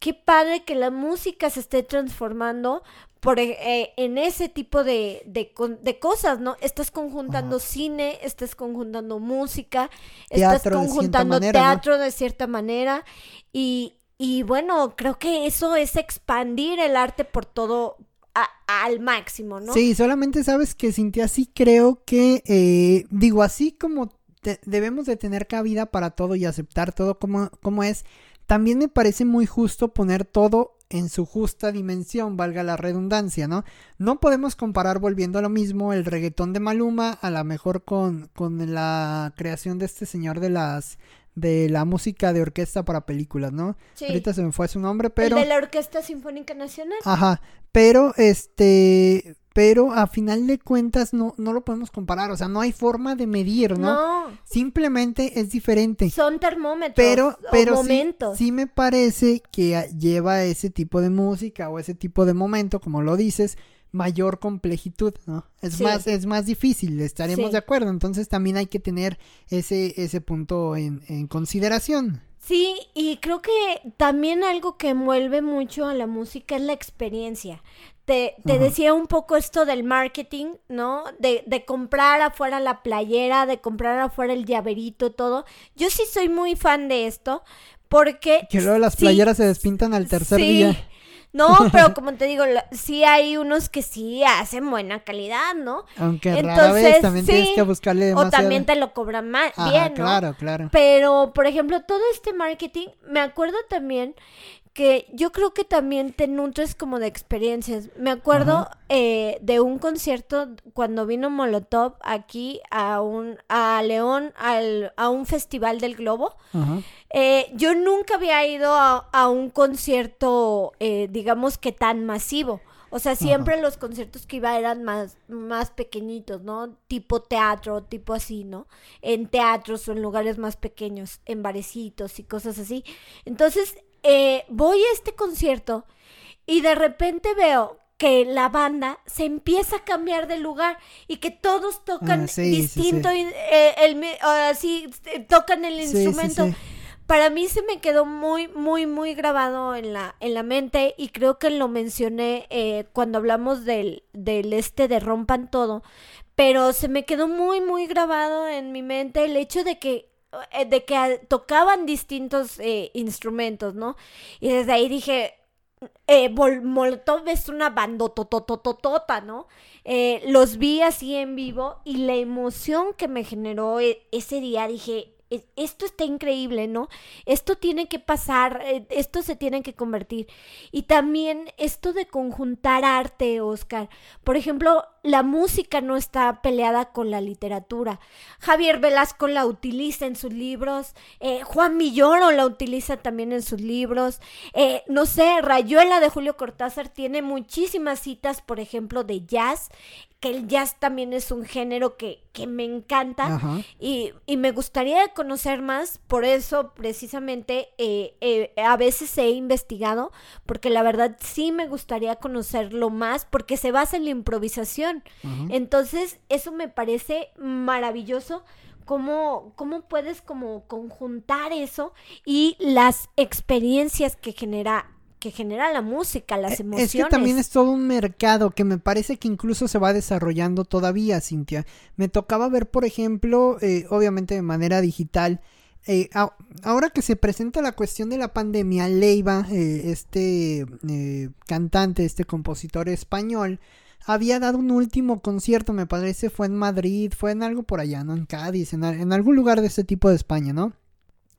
qué padre que la música se esté transformando por, eh, en ese tipo de, de, cosas, ¿no? Estás conjuntando cine, estás conjuntando música, estás conjuntando teatro de cierta manera y, y bueno, creo que eso es expandir el arte por todo, al máximo, ¿no? Sí, solamente sabes que Cintia sí creo que, eh, digo, así como debemos de tener cabida para todo y aceptar todo como, es. También me parece muy justo poner todo en su justa dimensión, valga la redundancia, ¿no? No podemos comparar, volviendo a lo mismo, el reggaetón de Maluma a la mejor con, con la creación de este señor de las de la música de orquesta para películas, ¿no? Sí. Ahorita se me fue su nombre, pero... El de la Orquesta Sinfónica Nacional. Ajá, pero este, pero a final de cuentas no, no lo podemos comparar, o sea, no hay forma de medir, ¿no? No. Simplemente es diferente. Son termómetros pero, pero momentos. Sí, sí, me parece que lleva ese tipo de música o ese tipo de momento, como lo dices, mayor complejitud, ¿no? Es más, es más difícil, estaremos de acuerdo. Entonces también hay que tener ese, ese punto en, en consideración. Sí, y creo que también algo que mueve mucho a la música es la experiencia. Te, te decía un poco esto del marketing, ¿no? De, de, comprar afuera la playera, de comprar afuera el llaverito, todo. Yo sí soy muy fan de esto, porque... Que luego las playeras se despintan al tercer día. No, pero como te digo, sí hay unos que sí hacen buena calidad, ¿no? Aunque Entonces, rara vez también tienes que buscarle demasiado. O también te lo cobran más, bien, ¿no? claro, claro. Pero, por ejemplo, todo este marketing, me acuerdo también que yo creo que también te nutres como de experiencias. Me acuerdo eh, de un concierto cuando vino Molotov aquí a un a León al, a un festival del globo. Eh, yo nunca había ido a, un concierto, eh, digamos que tan masivo. O sea, siempre los conciertos que iba eran más, más pequeñitos, ¿no? Tipo teatro, tipo así, ¿no? En teatros o en lugares más pequeños, en barecitos y cosas así. Entonces, eh, voy a este concierto y de repente veo que la banda se empieza a cambiar de lugar y que todos tocan ah, distinto eh, el, así eh, tocan el instrumento. Para mí se me quedó muy, muy, muy grabado en la, en la mente y creo que lo mencioné cuando hablamos del, del este de Rompan Todo, pero se me quedó muy, muy grabado en mi mente el hecho de que eh, de que tocaban distintos eh, instrumentos, ¿no? Y desde ahí dije, eh, Molotov es una bandototototota, ¿no? Eh, los vi así en vivo y la emoción que me generó ese día, dije, esto está increíble, ¿no? Esto tiene que pasar, eh, esto se tiene que convertir. Y también esto de conjuntar arte, Oscar. Por ejemplo, la música no está peleada con la literatura. Javier Velasco la utiliza en sus libros, eh, Juan Milloro la utiliza también en sus libros. Eh, no sé, Rayuela de Julio Cortázar tiene muchísimas citas, por ejemplo, de jazz que el jazz también es un género que, que me encanta y, y, me gustaría conocer más, por eso precisamente eh, eh, a veces he investigado, porque la verdad sí me gustaría conocerlo más, porque se basa en la improvisación. Entonces, eso me parece maravilloso. Cómo, cómo puedes como conjuntar eso y las experiencias que genera que genera la música, las emociones. Es que también es todo un mercado que me parece que incluso se va desarrollando todavía, Cintia. Me tocaba ver, por ejemplo, eh, obviamente de manera digital, eh, ahora que se presenta la cuestión de la pandemia, Leiva, eh, este cantante, este compositor español, había dado un último concierto, me parece, fue en Madrid, fue en algo por allá, ¿no? En Cádiz, en, en algún lugar de este tipo de España, ¿no?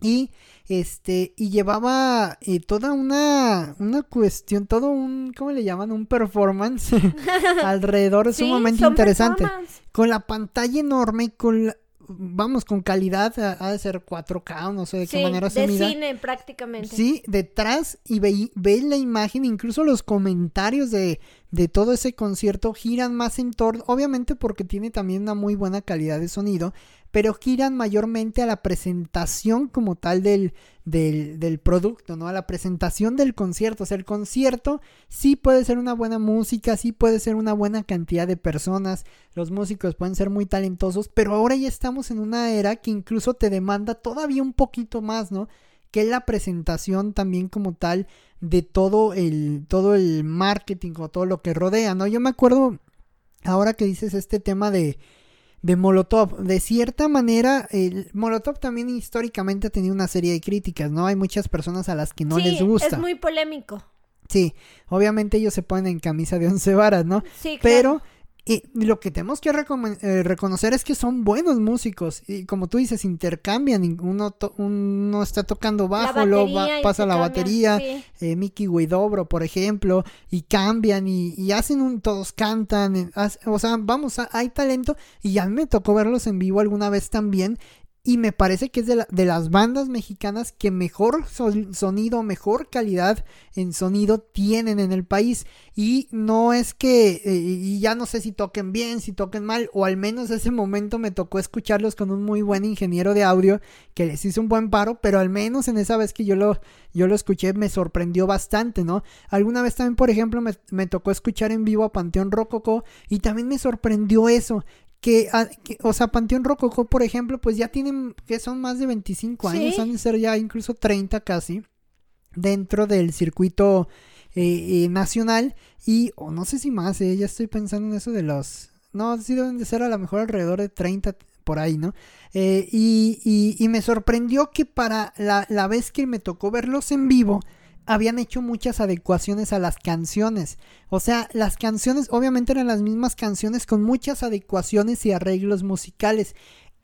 Y este, y llevaba eh, toda una, una cuestión, todo un, ¿cómo le llaman? Un performance (laughs) alrededor sumamente interesante. Con la pantalla enorme, con vamos, con calidad, ha de ser 4K, no sé de qué manera se de cine prácticamente. Sí, detrás y ve, ve la imagen, incluso los comentarios de, de todo ese concierto giran más en torno, obviamente porque tiene también una muy buena calidad de sonido, pero giran mayormente a la presentación como tal del, del, del, producto, ¿no? A la presentación del concierto. O sea, el concierto sí puede ser una buena música, sí puede ser una buena cantidad de personas, los músicos pueden ser muy talentosos, pero ahora ya estamos en una era que incluso te demanda todavía un poquito más, ¿no? Que la presentación también como tal de todo el, todo el marketing o todo lo que rodea, ¿no? Yo me acuerdo, ahora que dices este tema de de Molotov. De cierta manera, el Molotov también históricamente ha tenido una serie de críticas, ¿no? Hay muchas personas a las que no les gusta. Es muy polémico. Sí, obviamente ellos se ponen en camisa de once varas, ¿no? Sí, Pero Y lo que tenemos que eh, reconocer es que son buenos músicos. Y como tú dices, intercambian. Uno, uno está tocando bajo, luego pasa la batería. Eh, Mickey Guidobro, por ejemplo. Y cambian y, hacen un. Todos cantan. Eh, o sea, vamos, hay talento. Y ya me tocó verlos en vivo alguna vez también. Y me parece que es de, de las bandas mexicanas que mejor sonido, mejor calidad en sonido tienen en el país. Y no es que, eh, y ya no sé si toquen bien, si toquen mal, o al menos ese momento me tocó escucharlos con un muy buen ingeniero de audio que les hizo un buen paro, pero al menos en esa vez que yo lo, yo lo escuché me sorprendió bastante, ¿no? Alguna vez también, por ejemplo, me, me tocó escuchar en vivo a Panteón Rococó y también me sorprendió eso, Ah, que, o sea, Panteón Rococó, por ejemplo, pues ya tienen, que son más de 25 años, han de ser ya incluso 30 casi, dentro del circuito eh, eh, nacional, y, o no sé si más, eh, ya estoy pensando en eso de los, no, sí deben de ser a lo mejor alrededor de 30 por ahí, ¿no? y, y, y, me sorprendió que para la, la vez que me tocó verlos en vivo, habían hecho muchas adecuaciones a las canciones. O sea, las canciones obviamente eran las mismas canciones con muchas adecuaciones y arreglos musicales.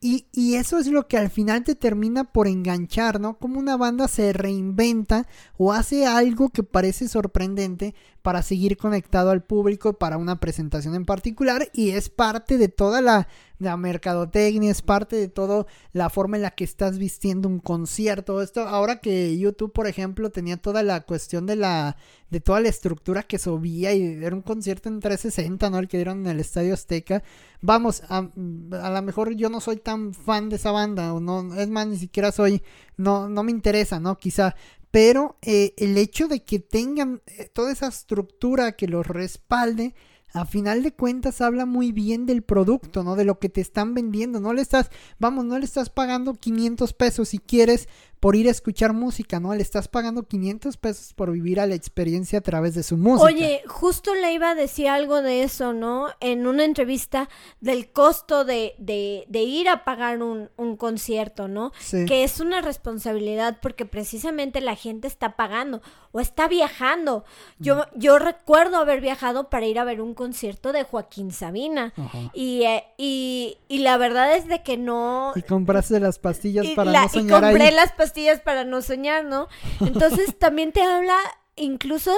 Y, y, eso es lo que al final te termina por enganchar, ¿no? Como una banda se reinventa o hace algo que parece sorprendente para seguir conectado al público para una presentación en particular y es parte de toda la, mercadotecnia, es parte de toda la forma en la que estás vistiendo un concierto. Esto ahora que YouTube, por ejemplo, tenía toda la cuestión de la de toda la estructura que subía y era un concierto en 360, ¿no? El que dieron en el Estadio Azteca. Vamos, a, a lo mejor yo no soy tan fan de esa banda o no, es más, ni siquiera soy, no, no me interesa, ¿no? Quizá, pero eh, el hecho de que tengan eh, toda esa estructura que los respalde, a final de cuentas habla muy bien del producto, ¿no? De lo que te están vendiendo. No le estás, vamos, no le estás pagando 500 pesos si quieres por ir a escuchar música, ¿no? Le estás pagando 500 pesos por vivir a la experiencia a través de su música. Oye, justo le iba a decir algo de eso, ¿no? En una entrevista del costo de, de, de ir a pagar un, un concierto, ¿no? Sí. Que es una responsabilidad porque precisamente la gente está pagando o está viajando. Yo, mm. yo recuerdo haber viajado para ir a ver un concierto de Joaquín Sabina y, eh, y, y, la verdad es de que no... Y compraste las pastillas para no soñar Y compré las pastillas para no soñar, ¿no? Entonces (laughs) también te habla incluso,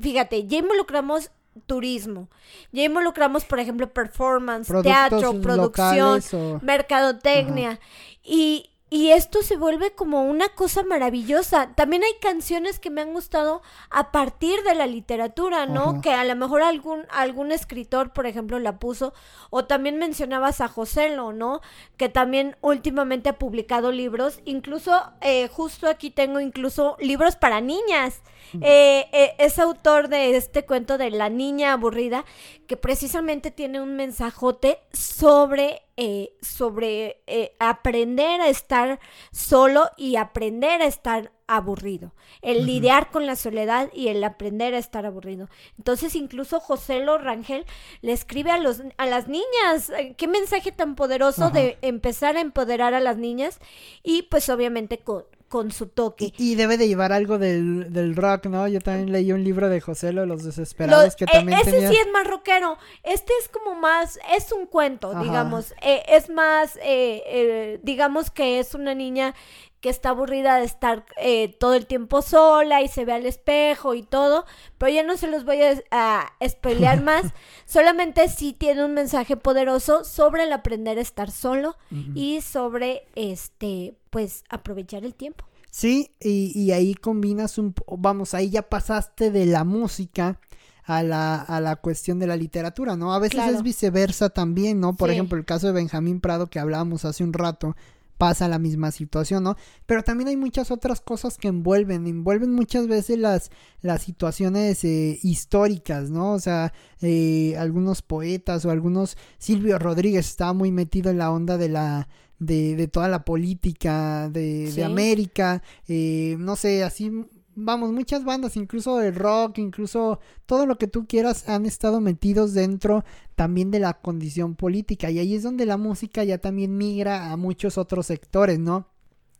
fíjate, ya involucramos turismo. Ya involucramos, por ejemplo, performance, teatro, producción, mercadotecnia. Y, y esto se vuelve como una cosa maravillosa. También hay canciones que me han gustado a partir de la literatura, ¿no? Que a lo mejor algún, algún escritor, por ejemplo, la puso. O también mencionabas a Joselo, ¿no? Que también últimamente ha publicado libros. Incluso, eh, justo aquí tengo incluso libros para niñas. Eh, eh, es autor de este cuento de La niña aburrida, que precisamente tiene un mensajote sobre eh, sobre eh, aprender a estar solo y aprender a estar aburrido, el lidiar con la soledad y el aprender a estar aburrido. Entonces incluso José Lo Rangel le escribe a, los, a las niñas, eh, qué mensaje tan poderoso de empezar a empoderar a las niñas. Y pues obviamente con, con su toque. Y, debe de llevar algo del, rock, ¿no? Yo también leí un libro de José Lo, Los Desesperados, que también Ese sí es más rockero. Este es como más, es un cuento, digamos. Eh, es más, eh, eh, digamos que es una niña que está aburrida de estar eh, todo el tiempo sola y se ve al espejo y todo, pero ya no se los voy a, a (laughs) más, solamente sí tiene un mensaje poderoso sobre el aprender a estar solo y sobre este, pues aprovechar el tiempo. Sí, y, ahí combinas un, vamos, ahí ya pasaste de la música a la, a la cuestión de la literatura, ¿no? A veces es viceversa también, ¿no? Por ejemplo, el caso de Benjamín Prado que hablábamos hace un rato, pasa la misma situación, ¿no? Pero también hay muchas otras cosas que envuelven, envuelven muchas veces las, las situaciones eh, históricas, ¿no? O sea, eh, algunos poetas o algunos, Silvio Rodríguez estaba muy metido en la onda de la... De, de toda la política de, de América, eh, no sé, así vamos, muchas bandas, incluso de rock, incluso todo lo que tú quieras, han estado metidos dentro también de la condición política. Y ahí es donde la música ya también migra a muchos otros sectores, ¿no?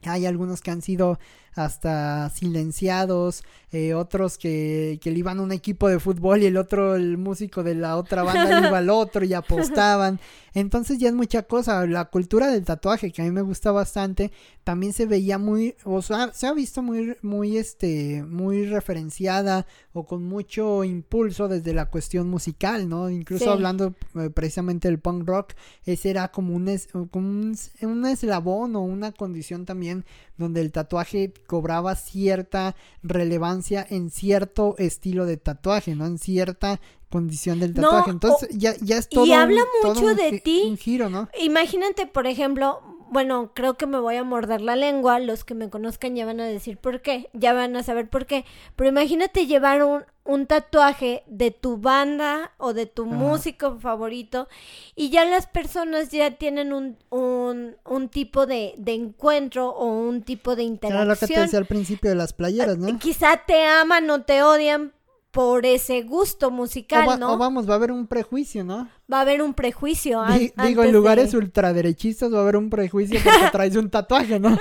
Hay algunos que han sido hasta silenciados, eh, otros que, que le iban a un equipo de fútbol y el otro, el músico de la otra banda le iba al otro y apostaban. (laughs) Entonces ya es mucha cosa. La cultura del tatuaje, que a mí me gusta bastante, también se veía muy, o sea, se ha visto muy, muy, este, muy referenciada o con mucho impulso desde la cuestión musical, ¿no? Incluso hablando eh, precisamente del punk rock, ese era como un, como un, un eslabón o una condición también donde el tatuaje cobraba cierta relevancia en cierto estilo de tatuaje, ¿no? En cierta condición del tatuaje. Entonces, ya, ya es todo. Y habla mucho de ti. Un giro, ¿no? Imagínate, por ejemplo, bueno, creo que me voy a morder la lengua. Los que me conozcan ya van a decir por qué, ya van a saber por qué. Pero imagínate llevar un, un tatuaje de tu banda o de tu músico favorito y ya las personas ya tienen un, un, un tipo de, de, encuentro o un tipo de interacción. Era lo que te decía al principio de las playeras, ¿no? Quizá te aman o te odian, por ese gusto musical, ¿no? O vamos, va a haber un prejuicio, ¿no? Va a haber un prejuicio. digo, en lugares ultraderechistas va a haber un prejuicio porque (laughs) traes un tatuaje, ¿no?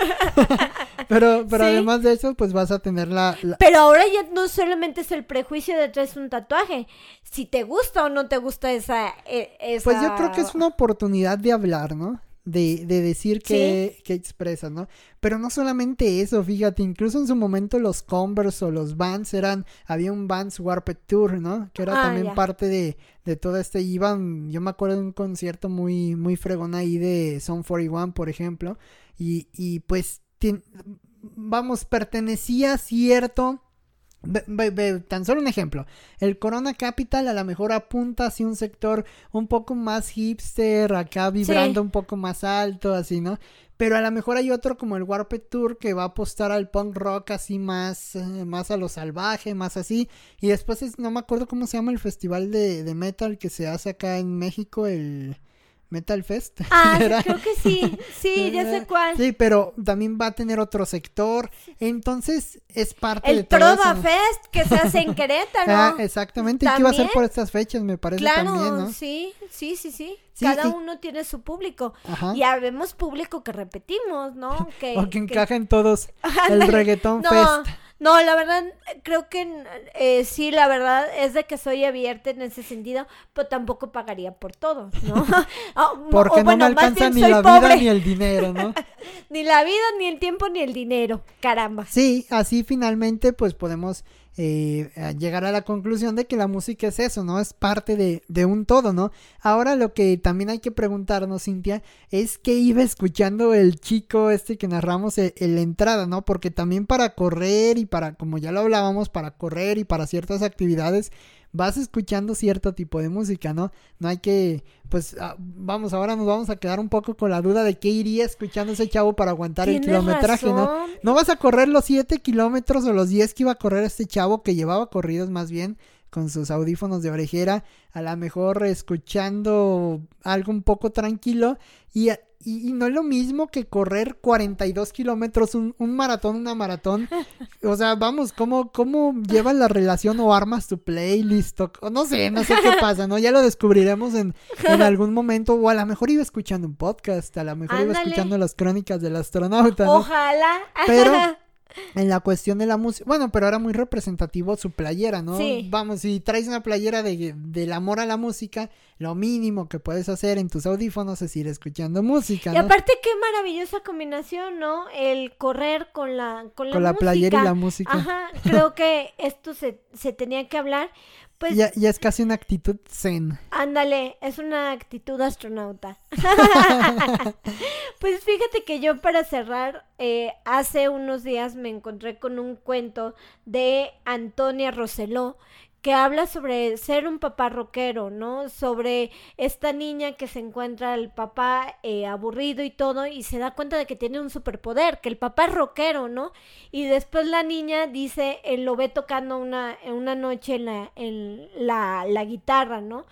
(laughs) pero pero además de eso, pues vas a tener la, Pero ahora ya no solamente es el prejuicio de traes un tatuaje. Si te gusta o no te gusta esa, e, Pues yo creo que es una oportunidad de hablar, ¿no? De, de decir que, que expresan, ¿no? Pero no solamente eso, fíjate, incluso en su momento los Converse o los Vans eran, había un Vans Warped Tour, ¿no? Que era ah, también parte de, de todo este, iban, yo me acuerdo de un concierto muy, muy fregón ahí de Son 41, por ejemplo, y, y pues, vamos, pertenecía a cierto tan solo un ejemplo. El Corona Capital a lo mejor apunta hacia un sector un poco más hipster, acá vibrando un poco más alto, así, ¿no? Pero a lo mejor hay otro como el Warped Tour que va a apostar al punk rock así más, eh, más a lo salvaje, más así. Y después es, no me acuerdo cómo se llama el festival de, de metal que se hace acá en México, el... Metal Fest. (laughs) Ah, creo que sí, sí, ya sé cuál. Sí, pero también va a tener otro sector, entonces es parte el de todo Trova Fest que se hace en (laughs) Querétaro. Ah, exactamente, y que va a ser por estas fechas, me parece también, ¿no? sí, sí, sí, sí. Cada uno tiene su público. Y habemos público que repetimos, ¿no? (laughs) Que, o que, encaja en todos (laughs) el reggaetón fest. No, la verdad, creo que eh, sí, la verdad es de que soy abierta en ese sentido, pero tampoco pagaría por todo, ¿no? (laughs) Ah, Porque no me alcanza ni la vida ni el dinero, ¿no? ni la vida, ni el tiempo, ni el dinero, caramba. Sí, así finalmente pues podemos eh, llegar a la conclusión de que la música es eso, ¿no? Es parte de, de, un todo, ¿no? Ahora lo que también hay que preguntarnos, Cintia, es qué iba escuchando el chico este que narramos en, la entrada, ¿no? Porque también para correr y para, como ya lo hablábamos, para correr y para ciertas actividades, vas escuchando cierto tipo de música, ¿no? No hay que, pues, ah, vamos, ahora nos vamos a quedar un poco con la duda de qué iría escuchando ese chavo para aguantar el kilometraje, ¿no? No vas a correr los 7 kilómetros o los 10 que iba a correr este chavo que llevaba corridos más bien con sus audífonos de orejera, a lo mejor escuchando algo un poco tranquilo y y, no es lo mismo que correr 42 kilómetros, un, un, maratón, una maratón. O sea, vamos, ¿cómo, cómo llevas la relación o armas tu playlist? O, no sé, no sé qué pasa, ¿no? Ya lo descubriremos en, en algún momento. O a lo mejor iba escuchando un podcast, a lo mejor iba escuchando las crónicas del astronauta. ¿no? Ojalá. Pero en la cuestión de la música. Bueno, pero era muy representativo su playera, ¿no? Sí. Vamos, si traes una playera de, del amor a la música, lo mínimo que puedes hacer en tus audífonos es ir escuchando música. Y aparte, qué maravillosa combinación, ¿no? El correr con la, con la, con la playera y la música. Ajá, creo que esto se, se tenía que hablar pues, ya, ya, es casi una actitud zen. Ándale, es una actitud astronauta. (laughs) pues fíjate que yo para cerrar, eh, hace unos días me encontré con un cuento de Antonia Roseló que habla sobre ser un papá rockero, ¿no? Sobre esta niña que se encuentra el papá eh, aburrido y todo y se da cuenta de que tiene un superpoder, que el papá es rockero, ¿no? Y después la niña dice, él lo ve tocando una, una noche en la, en la, la guitarra, ¿no?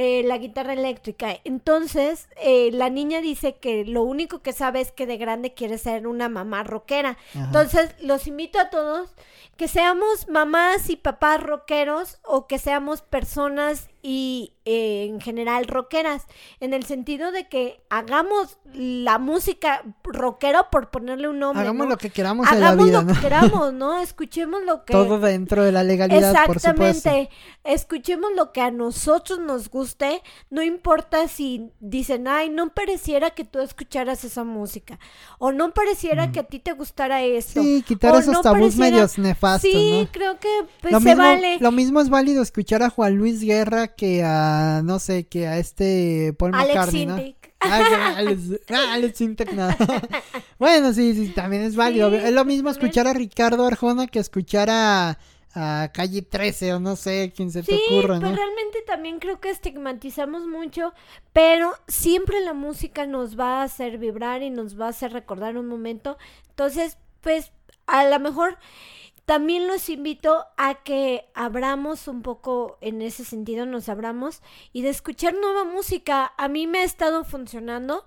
Eh, la guitarra eléctrica. Entonces, eh, la niña dice que lo único que sabe es que de grande quiere ser una mamá rockera. Entonces, los invito a todos que seamos mamás y papás rockeros o que seamos personas y eh, en general rockeras, en el sentido de que hagamos la música rockero por ponerle un nombre. Hagamos lo que queramos en la vida. lo que queramos, ¿no? (laughs) Escuchemos lo que... Todo dentro de la legalidad, Exactamente. Escuchemos lo que a nosotros nos guste, no importa si dicen, ay, no pareciera que tú escucharas esa música, o no pareciera que a ti te gustara esto. Sí, quitar esos tabús medios nefastos, Sí, creo que pues, se vale. Lo mismo es válido escuchar a Juan Luis Guerra que a, no sé, que a este Paul McCartney, ¿no? Ah, Alex, ah, Alex nada. (laughs) bueno, sí, sí, también es válido. es lo mismo escuchar a Ricardo Arjona que escuchar a, a Calle 13 o no sé, quién se te ocurra, pues realmente también creo que estigmatizamos mucho, pero siempre la música nos va a hacer vibrar y nos va a hacer recordar un momento. Entonces, pues a lo mejor también los invito a que abramos un poco en ese sentido, nos abramos y de escuchar nueva música. A mí me ha estado funcionando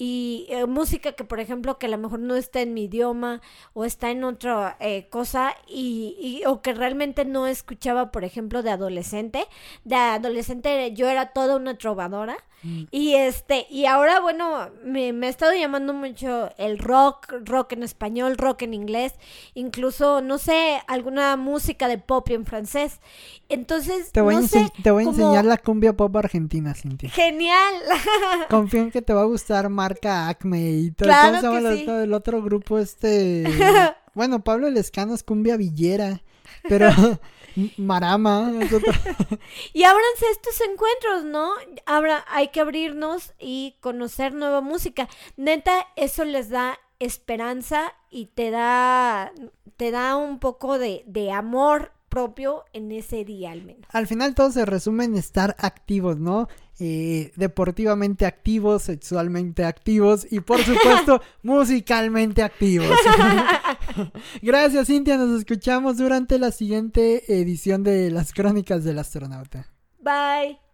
y eh, música que por ejemplo que a lo mejor no está en mi idioma o está en otra eh, cosa y, o que realmente no escuchaba por ejemplo de adolescente de adolescente yo era toda una trovadora mm. y este y ahora bueno me, me ha estado llamando mucho el rock rock en español rock en inglés incluso no sé alguna música de pop en francés entonces te voy, a, te voy a enseñar la cumbia pop argentina Cintia genial (laughs) confío en que te va a gustar marca Acme y todo. el otro grupo este? (laughs) bueno, Pablo Lescano es cumbia villera, pero (laughs) Marama. y ábranse estos encuentros, ¿no? Abra, hay que abrirnos y conocer nueva música. Neta, eso les da esperanza y te da, te da un poco de, de amor propio en ese día al menos. Al final todo se resume en estar activos, ¿no? Eh, deportivamente activos, sexualmente activos y por supuesto (laughs) musicalmente activos. (laughs) Gracias Cintia, nos escuchamos durante la siguiente edición de las Crónicas del Astronauta. Bye.